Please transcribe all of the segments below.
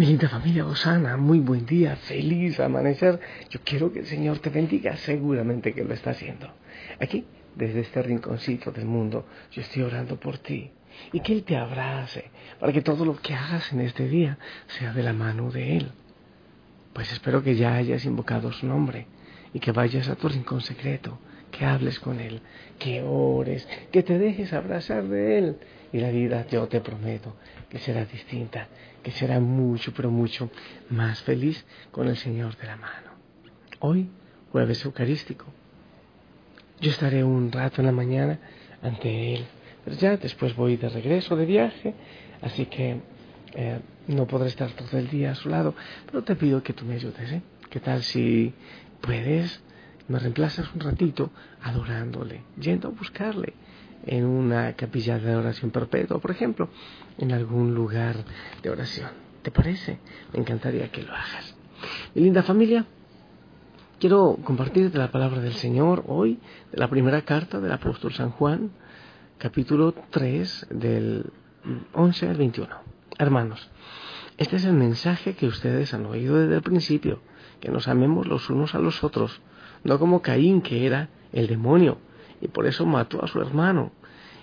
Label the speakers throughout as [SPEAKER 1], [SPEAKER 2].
[SPEAKER 1] Mi linda familia Osana, muy buen día, feliz amanecer. Yo quiero que el Señor te bendiga, seguramente que lo está haciendo. Aquí, desde este rinconcito del mundo, yo estoy orando por ti y que Él te abrace para que todo lo que hagas en este día sea de la mano de Él. Pues espero que ya hayas invocado su nombre y que vayas a tu rincón secreto, que hables con Él, que ores, que te dejes abrazar de Él y la vida, yo te prometo, que será distinta, que será mucho, pero mucho más feliz con el Señor de la mano. Hoy, jueves eucarístico, yo estaré un rato en la mañana ante Él, pero ya después voy de regreso de viaje, así que eh, no podré estar todo el día a su lado, pero te pido que tú me ayudes, ¿eh? ¿Qué tal si puedes, me reemplazas un ratito adorándole, yendo a buscarle? en una capilla de oración perpetua, por ejemplo, en algún lugar de oración. ¿Te parece? Me encantaría que lo hagas. Mi linda familia, quiero compartirte la palabra del Señor hoy, de la primera carta del apóstol San Juan, capítulo 3, del 11 al 21. Hermanos, este es el mensaje que ustedes han oído desde el principio, que nos amemos los unos a los otros, no como Caín, que era el demonio, y por eso mató a su hermano.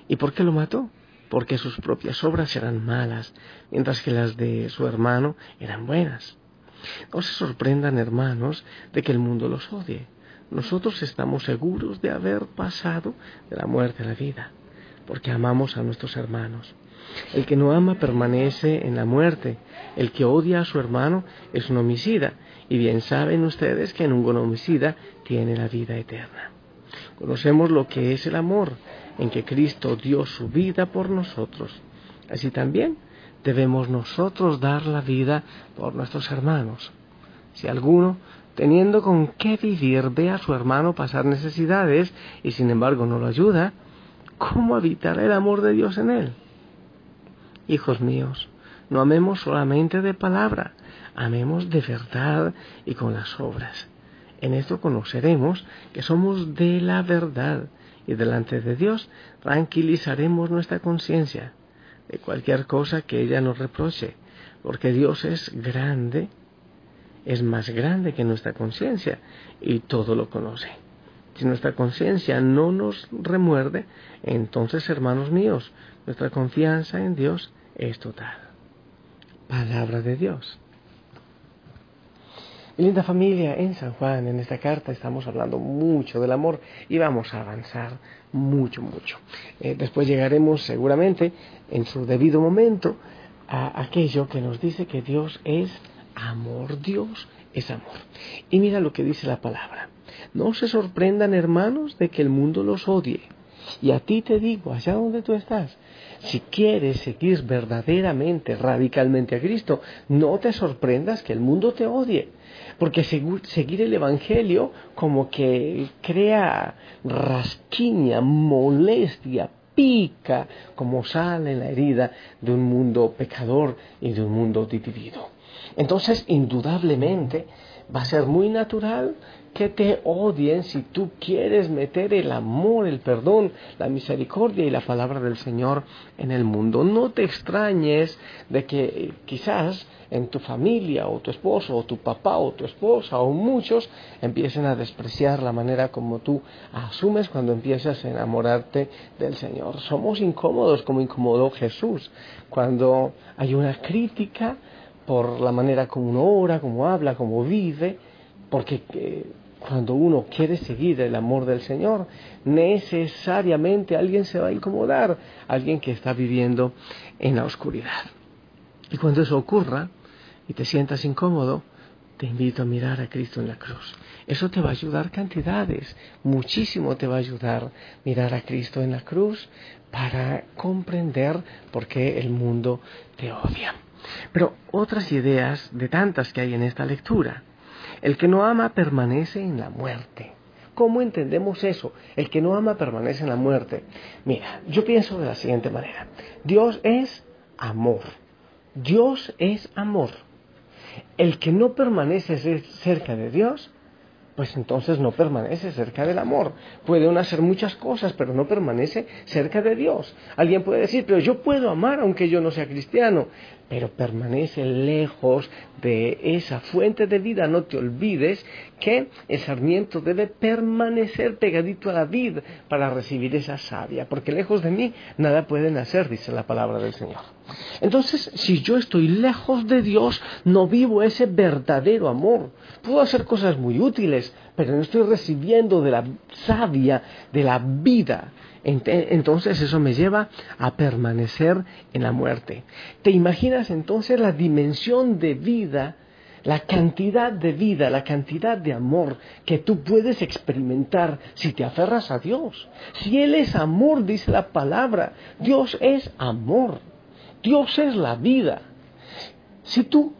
[SPEAKER 1] ¿Y por qué lo mató? Porque sus propias obras eran malas, mientras que las de su hermano eran buenas. No se sorprendan, hermanos, de que el mundo los odie. Nosotros estamos seguros de haber pasado de la muerte a la vida, porque amamos a nuestros hermanos. El que no ama permanece en la muerte. El que odia a su hermano es un homicida, y bien saben ustedes que ningún homicida tiene la vida eterna. Conocemos lo que es el amor, en que Cristo dio su vida por nosotros. Así también debemos nosotros dar la vida por nuestros hermanos. Si alguno, teniendo con qué vivir, ve a su hermano pasar necesidades y sin embargo no lo ayuda, ¿cómo habitará el amor de Dios en él? Hijos míos, no amemos solamente de palabra, amemos de verdad y con las obras. En esto conoceremos que somos de la verdad y delante de Dios tranquilizaremos nuestra conciencia de cualquier cosa que ella nos reproche, porque Dios es grande, es más grande que nuestra conciencia y todo lo conoce. Si nuestra conciencia no nos remuerde, entonces, hermanos míos, nuestra confianza en Dios es total. Palabra de Dios linda familia, en San Juan, en esta carta, estamos hablando mucho del amor y vamos a avanzar mucho, mucho. Eh, después llegaremos seguramente en su debido momento a aquello que nos dice que Dios es amor, Dios es amor. Y mira lo que dice la palabra. No se sorprendan, hermanos, de que el mundo los odie. Y a ti te digo, allá donde tú estás, si quieres seguir verdaderamente, radicalmente a Cristo, no te sorprendas que el mundo te odie porque seguir el Evangelio como que crea rasquiña, molestia, pica, como sale la herida de un mundo pecador y de un mundo dividido. Entonces, indudablemente, va a ser muy natural que te odien si tú quieres meter el amor, el perdón, la misericordia y la palabra del Señor en el mundo. No te extrañes de que eh, quizás en tu familia o tu esposo o tu papá o tu esposa o muchos empiecen a despreciar la manera como tú asumes cuando empiezas a enamorarte del Señor. Somos incómodos como incomodó Jesús cuando hay una crítica por la manera como uno ora, como habla, como vive, porque eh, cuando uno quiere seguir el amor del Señor, necesariamente alguien se va a incomodar, alguien que está viviendo en la oscuridad. Y cuando eso ocurra y te sientas incómodo, te invito a mirar a Cristo en la cruz eso te va a ayudar cantidades, muchísimo te va a ayudar mirar a Cristo en la cruz para comprender por qué el mundo te odia. Pero otras ideas de tantas que hay en esta lectura. El que no ama permanece en la muerte. ¿Cómo entendemos eso? El que no ama permanece en la muerte. Mira, yo pienso de la siguiente manera. Dios es amor. Dios es amor. El que no permanece cerca de Dios pues entonces no permanece cerca del amor. Puede uno hacer muchas cosas, pero no permanece cerca de Dios. Alguien puede decir, pero yo puedo amar aunque yo no sea cristiano, pero permanece lejos de esa fuente de vida. No te olvides que el sarmiento debe permanecer pegadito a la vid para recibir esa savia, porque lejos de mí nada pueden hacer, dice la palabra del Señor. Entonces, si yo estoy lejos de Dios, no vivo ese verdadero amor. Puedo hacer cosas muy útiles, pero no estoy recibiendo de la savia, de la vida. Entonces eso me lleva a permanecer en la muerte. ¿Te imaginas entonces la dimensión de vida, la cantidad de vida, la cantidad de amor que tú puedes experimentar si te aferras a Dios? Si Él es amor, dice la palabra, Dios es amor. Dios es la vida. Si tú,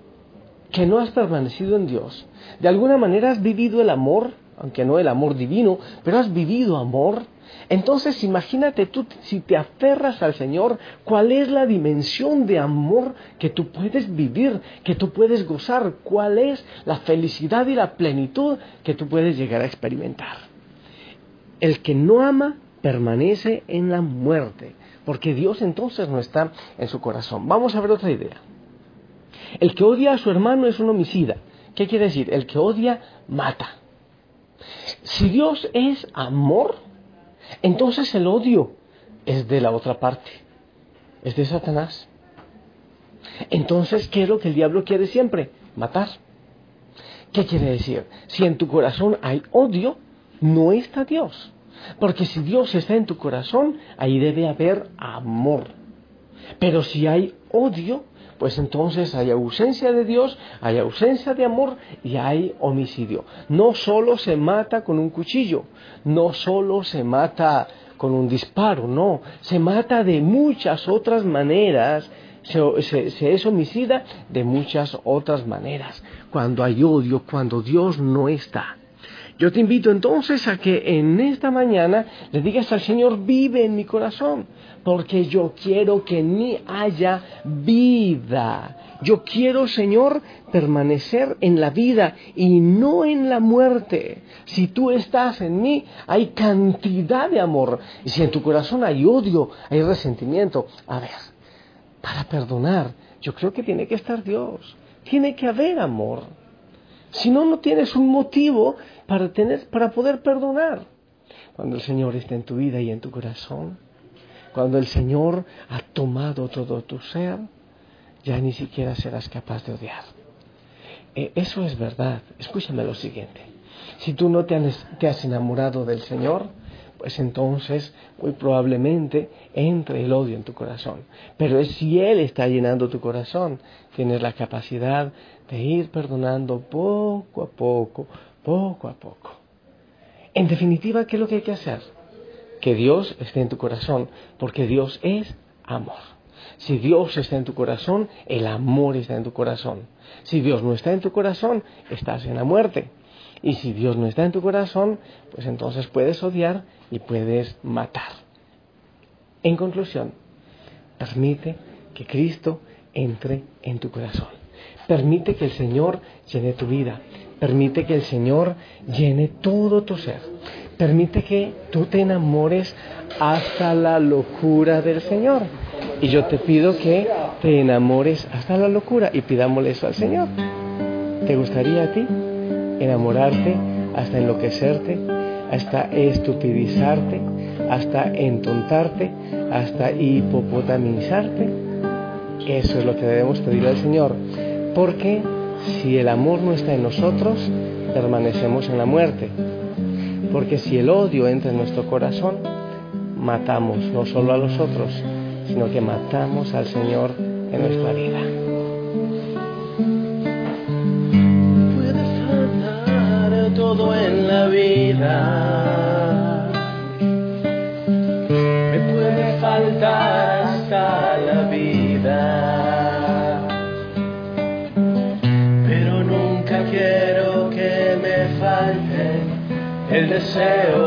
[SPEAKER 1] que no has permanecido en Dios, de alguna manera has vivido el amor, aunque no el amor divino, pero has vivido amor, entonces imagínate tú, si te aferras al Señor, cuál es la dimensión de amor que tú puedes vivir, que tú puedes gozar, cuál es la felicidad y la plenitud que tú puedes llegar a experimentar. El que no ama permanece en la muerte porque Dios entonces no está en su corazón. Vamos a ver otra idea. El que odia a su hermano es un homicida. ¿Qué quiere decir? El que odia mata. Si Dios es amor, entonces el odio es de la otra parte, es de Satanás. Entonces, ¿qué es lo que el diablo quiere siempre? Matar. ¿Qué quiere decir? Si en tu corazón hay odio, no está Dios. Porque si Dios está en tu corazón, ahí debe haber amor. Pero si hay odio, pues entonces hay ausencia de Dios, hay ausencia de amor y hay homicidio. No solo se mata con un cuchillo, no solo se mata con un disparo, no, se mata de muchas otras maneras, se, se, es homicida de muchas otras maneras, cuando hay odio, cuando Dios no está. Yo te invito entonces a que en esta mañana le digas al Señor, vive en mi corazón, porque yo quiero que en mí haya vida. Yo quiero, Señor, permanecer en la vida y no en la muerte. Si tú estás en mí, hay cantidad de amor. Y si en tu corazón hay odio, hay resentimiento, a ver, para perdonar, yo creo que tiene que estar Dios. Tiene que haber amor. Si no, no tienes un motivo para, tener, para poder perdonar. Cuando el Señor está en tu vida y en tu corazón, cuando el Señor ha tomado todo tu ser, ya ni siquiera serás capaz de odiar. Eh, eso es verdad. Escúchame lo siguiente. Si tú no te has enamorado del Señor, pues entonces muy probablemente entre el odio en tu corazón. Pero es si Él está llenando tu corazón, tienes la capacidad de ir perdonando poco a poco, poco a poco. En definitiva, ¿qué es lo que hay que hacer? Que Dios esté en tu corazón, porque Dios es amor. Si Dios está en tu corazón, el amor está en tu corazón. Si Dios no está en tu corazón, estás en la muerte. Y si Dios no está en tu corazón, pues entonces puedes odiar y puedes matar. En conclusión, permite que Cristo entre en tu corazón. Permite que el Señor llene tu vida. Permite que el Señor llene todo tu ser. Permite que tú te enamores hasta la locura del Señor. Y yo te pido que te enamores hasta la locura y pidámosle eso al Señor. ¿Te gustaría a ti enamorarte hasta enloquecerte, hasta estupidizarte, hasta entontarte, hasta hipopotamizarte? Eso es lo que debemos pedir al Señor. Porque si el amor no está en nosotros, permanecemos en la muerte. Porque si el odio entra en nuestro corazón, matamos no solo a los otros, sino que matamos al Señor en nuestra vida.
[SPEAKER 2] El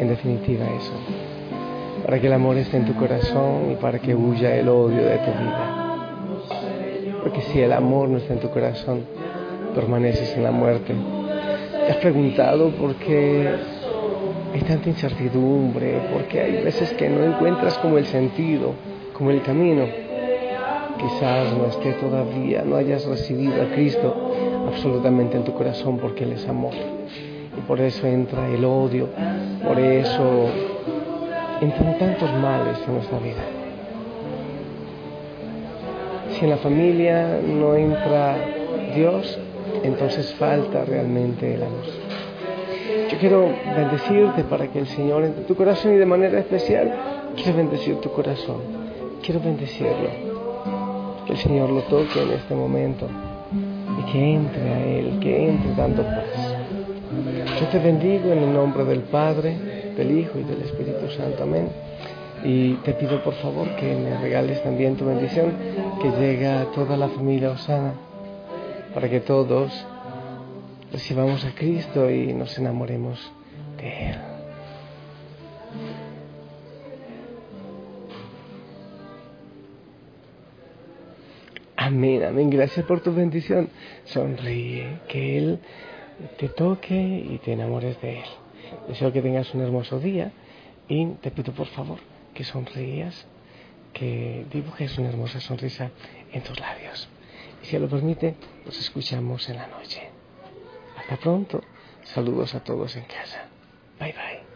[SPEAKER 2] En
[SPEAKER 1] definitiva eso. Para que el amor esté en tu corazón y para que huya el odio de tu vida. Porque si el amor no está en tu corazón, permaneces en la muerte. ¿Te has preguntado por qué hay tanta incertidumbre? ¿Por qué hay veces que no encuentras como el sentido, como el camino? Quizás no esté todavía, no hayas recibido a Cristo absolutamente en tu corazón porque Él es amor. Y por eso entra el odio, por eso entran tantos males en nuestra vida. Si en la familia no entra Dios, entonces falta realmente el amor. Yo quiero bendecirte para que el Señor entre en tu corazón y de manera especial quiero bendecir tu corazón. Quiero bendecirlo. Que el Señor lo toque en este momento y que entre a Él, que entre dando paz. Yo te bendigo en el nombre del Padre, del Hijo y del Espíritu Santo. Amén. Y te pido por favor que me regales también tu bendición que llega a toda la familia Osana para que todos recibamos a Cristo y nos enamoremos de Él. Amén, amén. Gracias por tu bendición. Sonríe, que Él te toque y te enamores de Él. Deseo que tengas un hermoso día y te pido por favor que sonrías, que dibujes una hermosa sonrisa en tus labios. Y si lo permite, nos escuchamos en la noche. Hasta pronto. Saludos a todos en casa. Bye bye.